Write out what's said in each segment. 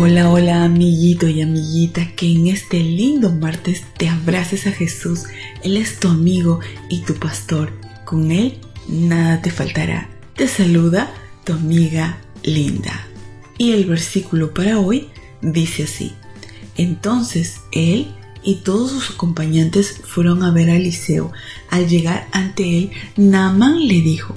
Hola, hola amiguito y amiguita, que en este lindo martes te abraces a Jesús. Él es tu amigo y tu pastor. Con Él nada te faltará. Te saluda tu amiga Linda. Y el versículo para hoy dice así. Entonces Él y todos sus acompañantes fueron a ver a Eliseo. Al llegar ante él, Naamán le dijo,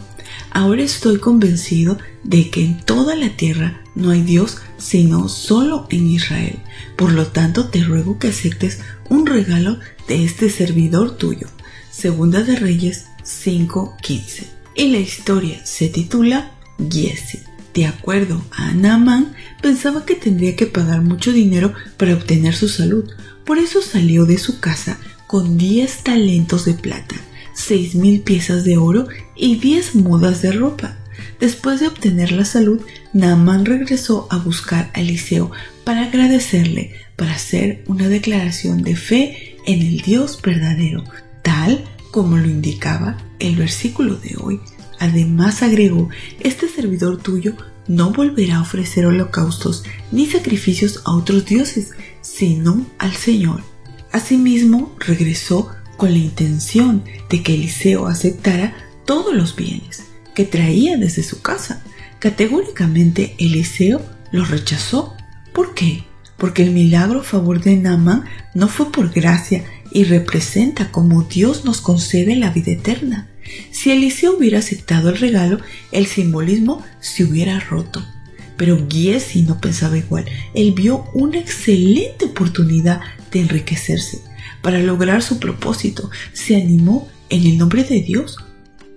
Ahora estoy convencido de que en toda la tierra no hay Dios sino solo en Israel. Por lo tanto, te ruego que aceptes un regalo de este servidor tuyo. Segunda de Reyes 5:15. Y la historia se titula Giesi. De acuerdo a Naaman, pensaba que tendría que pagar mucho dinero para obtener su salud. Por eso salió de su casa con 10 talentos de plata, 6 mil piezas de oro y 10 mudas de ropa. Después de obtener la salud, Naaman regresó a buscar a Eliseo para agradecerle, para hacer una declaración de fe en el Dios verdadero, tal como lo indicaba el versículo de hoy. Además agregó, este servidor tuyo no volverá a ofrecer holocaustos ni sacrificios a otros dioses, sino al Señor. Asimismo, regresó con la intención de que Eliseo aceptara todos los bienes que traía desde su casa. Categóricamente Eliseo lo rechazó. ¿Por qué? Porque el milagro a favor de Naaman no fue por gracia y representa como Dios nos concede la vida eterna. Si Eliseo hubiera aceptado el regalo, el simbolismo se hubiera roto. Pero Giesi no pensaba igual. Él vio una excelente oportunidad de enriquecerse. Para lograr su propósito, se animó en el nombre de Dios.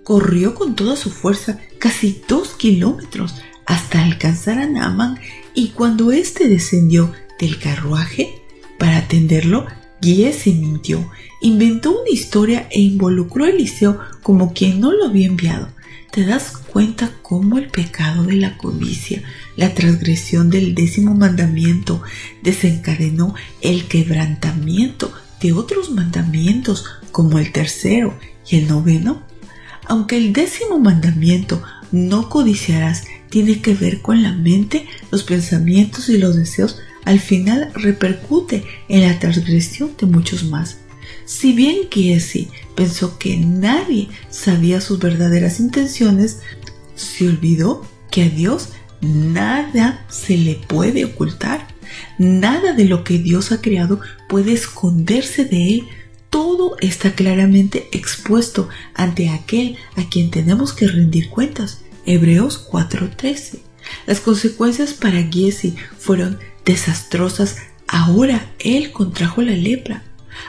Corrió con toda su fuerza casi dos kilómetros hasta alcanzar a Naaman y cuando éste descendió del carruaje para atenderlo, se mintió, inventó una historia e involucró a Eliseo como quien no lo había enviado. ¿Te das cuenta cómo el pecado de la codicia, la transgresión del décimo mandamiento, desencadenó el quebrantamiento de otros mandamientos como el tercero y el noveno? Aunque el décimo mandamiento, no codiciarás, tiene que ver con la mente, los pensamientos y los deseos, al final repercute en la transgresión de muchos más. Si bien Kiesi pensó que nadie sabía sus verdaderas intenciones, se olvidó que a Dios nada se le puede ocultar. Nada de lo que Dios ha creado puede esconderse de Él todo está claramente expuesto ante aquel a quien tenemos que rendir cuentas. Hebreos 4:13. Las consecuencias para Giesi fueron desastrosas. Ahora él contrajo la lepra.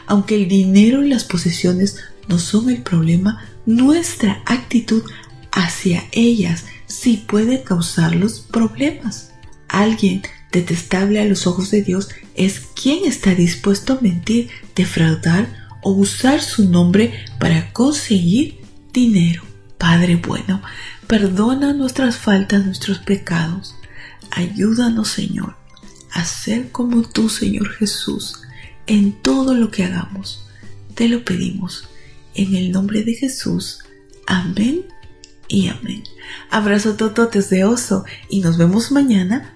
Aunque el dinero y las posesiones no son el problema, nuestra actitud hacia ellas sí puede causar los problemas. Alguien detestable a los ojos de Dios es quien está dispuesto a mentir, defraudar o usar su nombre para conseguir dinero. Padre bueno, perdona nuestras faltas, nuestros pecados. Ayúdanos, Señor, a ser como tú, Señor Jesús, en todo lo que hagamos. Te lo pedimos en el nombre de Jesús. Amén y amén. Abrazo tototes de oso y nos vemos mañana